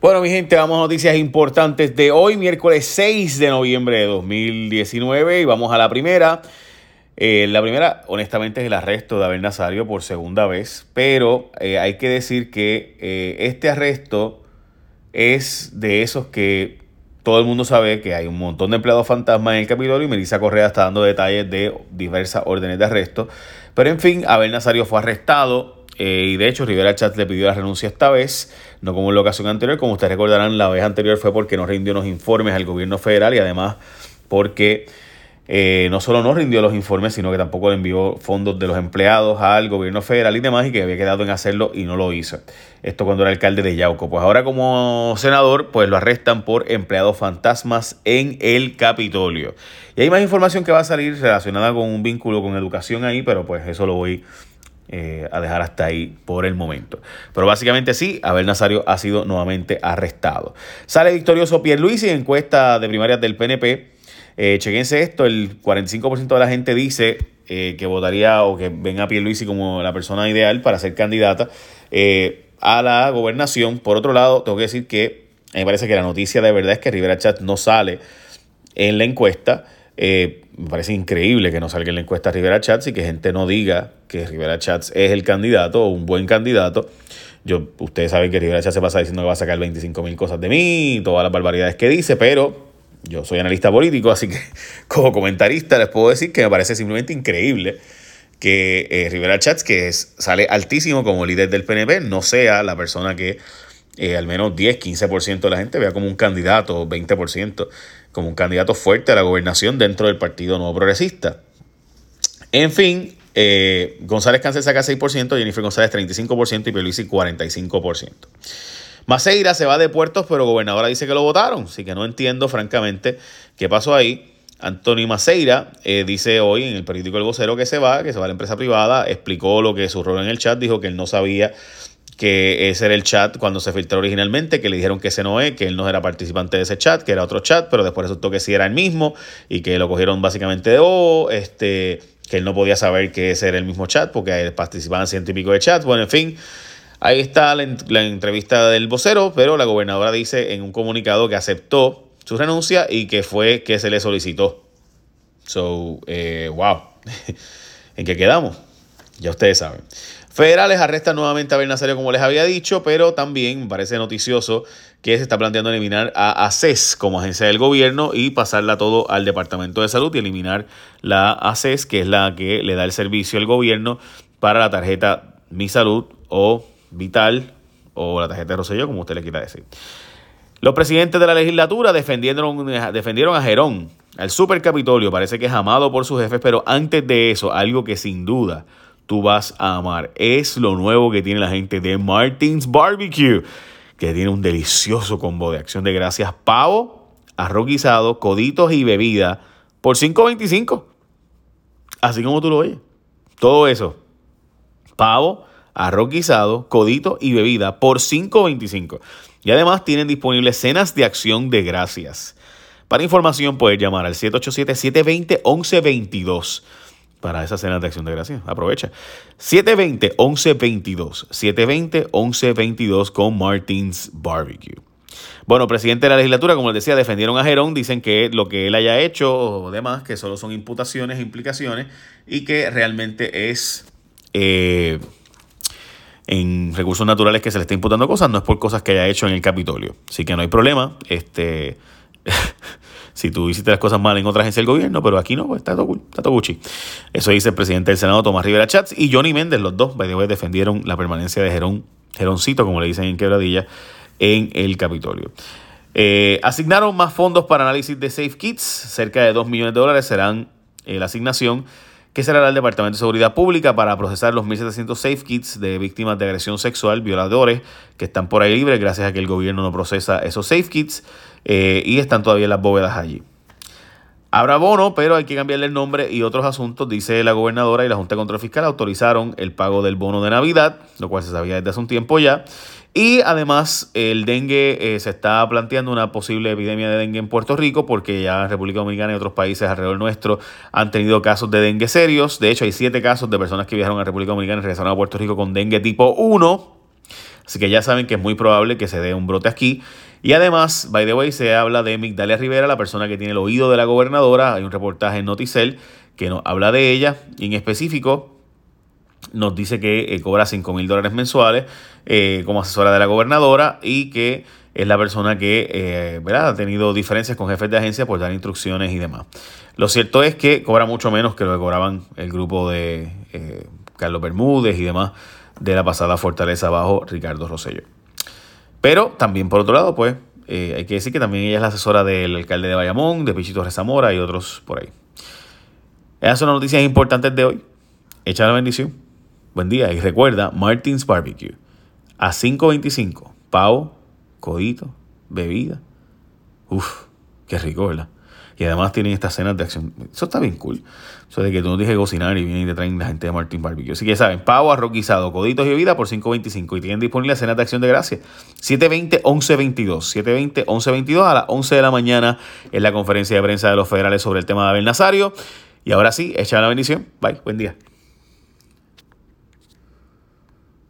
Bueno, mi gente, vamos a noticias importantes de hoy, miércoles 6 de noviembre de 2019, y vamos a la primera. Eh, la primera, honestamente, es el arresto de Abel Nazario por segunda vez, pero eh, hay que decir que eh, este arresto es de esos que todo el mundo sabe que hay un montón de empleados fantasmas en el Capitolio y Melissa Correa está dando detalles de diversas órdenes de arresto. Pero en fin, Abel Nazario fue arrestado eh, y de hecho, Rivera Chat le pidió la renuncia esta vez, no como en la ocasión anterior. Como ustedes recordarán, la vez anterior fue porque no rindió los informes al gobierno federal y además porque eh, no solo no rindió los informes, sino que tampoco le envió fondos de los empleados al gobierno federal y demás, y que había quedado en hacerlo y no lo hizo. Esto cuando era alcalde de Yauco. Pues ahora como senador, pues lo arrestan por empleados fantasmas en el Capitolio. Y hay más información que va a salir relacionada con un vínculo con educación ahí, pero pues eso lo voy eh, a dejar hasta ahí por el momento. Pero básicamente sí, Abel Nazario ha sido nuevamente arrestado. Sale victorioso Pierluisi en encuesta de primarias del PNP. Eh, chequense esto, el 45% de la gente dice eh, que votaría o que ven a Pierluisi como la persona ideal para ser candidata a la gobernación. Por otro lado, tengo que decir que me parece que la noticia de verdad es que Rivera Chat no sale en la encuesta. Me parece increíble que no salga en la encuesta Rivera Chats y que gente no diga que Rivera Chats es el candidato o un buen candidato. Yo, ustedes saben que Rivera Chats se pasa diciendo que va a sacar 25 mil cosas de mí, todas las barbaridades que dice, pero yo soy analista político, así que como comentarista les puedo decir que me parece simplemente increíble que eh, Rivera Chats, que sale altísimo como líder del PNP, no sea la persona que eh, al menos 10, 15% de la gente vea como un candidato, 20%, como un candidato fuerte a la gobernación dentro del Partido Nuevo Progresista. En fin, eh, González Cáncer saca 6%, Jennifer González 35% y Pierluisi 45%. Maceira se va de puertos, pero gobernadora dice que lo votaron, así que no entiendo francamente qué pasó ahí. Anthony Maceira eh, dice hoy en el periódico El Vocero que se va, que se va a la empresa privada, explicó lo que su rol en el chat, dijo que él no sabía que ese era el chat cuando se filtró originalmente, que le dijeron que ese no es, que él no era participante de ese chat, que era otro chat, pero después resultó que sí era el mismo y que lo cogieron básicamente de oh, este, que él no podía saber que ese era el mismo chat porque participaban ciento y pico de chats. Bueno, en fin, ahí está la, la entrevista del vocero, pero la gobernadora dice en un comunicado que aceptó su renuncia y que fue que se le solicitó. So, eh, wow. ¿En qué quedamos? Ya ustedes saben. Federales arrestan nuevamente a Abel Nazario, como les había dicho, pero también parece noticioso que se está planteando eliminar a ACES como agencia del gobierno y pasarla todo al Departamento de Salud y eliminar la ACES, que es la que le da el servicio al gobierno para la tarjeta Mi Salud o Vital o la tarjeta de Rosselló, como usted le quiera decir. Los presidentes de la legislatura defendieron, defendieron a Gerón, al supercapitolio, parece que es amado por sus jefes, pero antes de eso, algo que sin duda tú vas a amar. Es lo nuevo que tiene la gente de Martins Barbecue, que tiene un delicioso combo de acción de gracias, pavo, arroz guisado, coditos y bebida por 5.25. Así como tú lo oyes. Todo eso. Pavo, arroz guisado, codito y bebida por 5.25. Y además tienen disponibles cenas de acción de gracias. Para información puedes llamar al 787-720-1122 para esa cena de acción de gracias. Aprovecha. 720-1122. 720-1122 con Martins Barbecue. Bueno, presidente de la legislatura, como les decía, defendieron a Gerón, dicen que lo que él haya hecho o demás, que solo son imputaciones, implicaciones, y que realmente es eh, en recursos naturales que se le está imputando cosas, no es por cosas que haya hecho en el Capitolio. Así que no hay problema. Este. si tú hiciste las cosas mal en otra agencia del gobierno, pero aquí no, pues está todo, está todo Gucci. Eso dice el presidente del Senado, Tomás Rivera Chats, y Johnny Méndez, los dos, by defendieron la permanencia de Gerón, Geroncito, como le dicen en Quebradilla, en el Capitolio. Eh, asignaron más fondos para análisis de Safe Kits, cerca de 2 millones de dólares serán eh, la asignación que será el Departamento de Seguridad Pública para procesar los 1.700 safe kits de víctimas de agresión sexual, violadores, que están por ahí libres gracias a que el gobierno no procesa esos safe kits eh, y están todavía las bóvedas allí. Habrá bono, pero hay que cambiarle el nombre y otros asuntos, dice la gobernadora y la Junta de Control Fiscal autorizaron el pago del bono de Navidad, lo cual se sabía desde hace un tiempo ya. Y además el dengue eh, se está planteando una posible epidemia de dengue en Puerto Rico porque ya República Dominicana y otros países alrededor nuestro han tenido casos de dengue serios. De hecho hay siete casos de personas que viajaron a República Dominicana y regresaron a Puerto Rico con dengue tipo 1. Así que ya saben que es muy probable que se dé un brote aquí. Y además, by the way, se habla de Migdalia Rivera, la persona que tiene el oído de la gobernadora. Hay un reportaje en Noticel que nos habla de ella y en específico nos dice que eh, cobra 5 mil dólares mensuales eh, como asesora de la gobernadora y que es la persona que eh, ha tenido diferencias con jefes de agencia por dar instrucciones y demás. Lo cierto es que cobra mucho menos que lo que cobraban el grupo de Carlos Bermúdez y demás de la pasada fortaleza bajo Ricardo Rosello. Pero también por otro lado, pues hay que decir que también ella es la asesora del alcalde de Bayamón, de Pichito Rezamora y otros por ahí. Esas son las noticias importantes de hoy. Echa la bendición. Buen día y recuerda Martins Barbecue a 5.25. Pavo, codito, bebida. Uf, qué rico, ¿verdad? Y además tienen estas cenas de acción. Eso está bien cool. Eso de que tú no tienes cocinar y vienen y te traen la gente de Martins Barbecue. Así que saben, pavo, arroz guisado, coditos y bebida por 5.25. Y tienen disponible cenas de acción de gracia. 720-1122. 720-1122 a las 11 de la mañana en la conferencia de prensa de los federales sobre el tema de Abel Nazario. Y ahora sí, echa la bendición. Bye, buen día.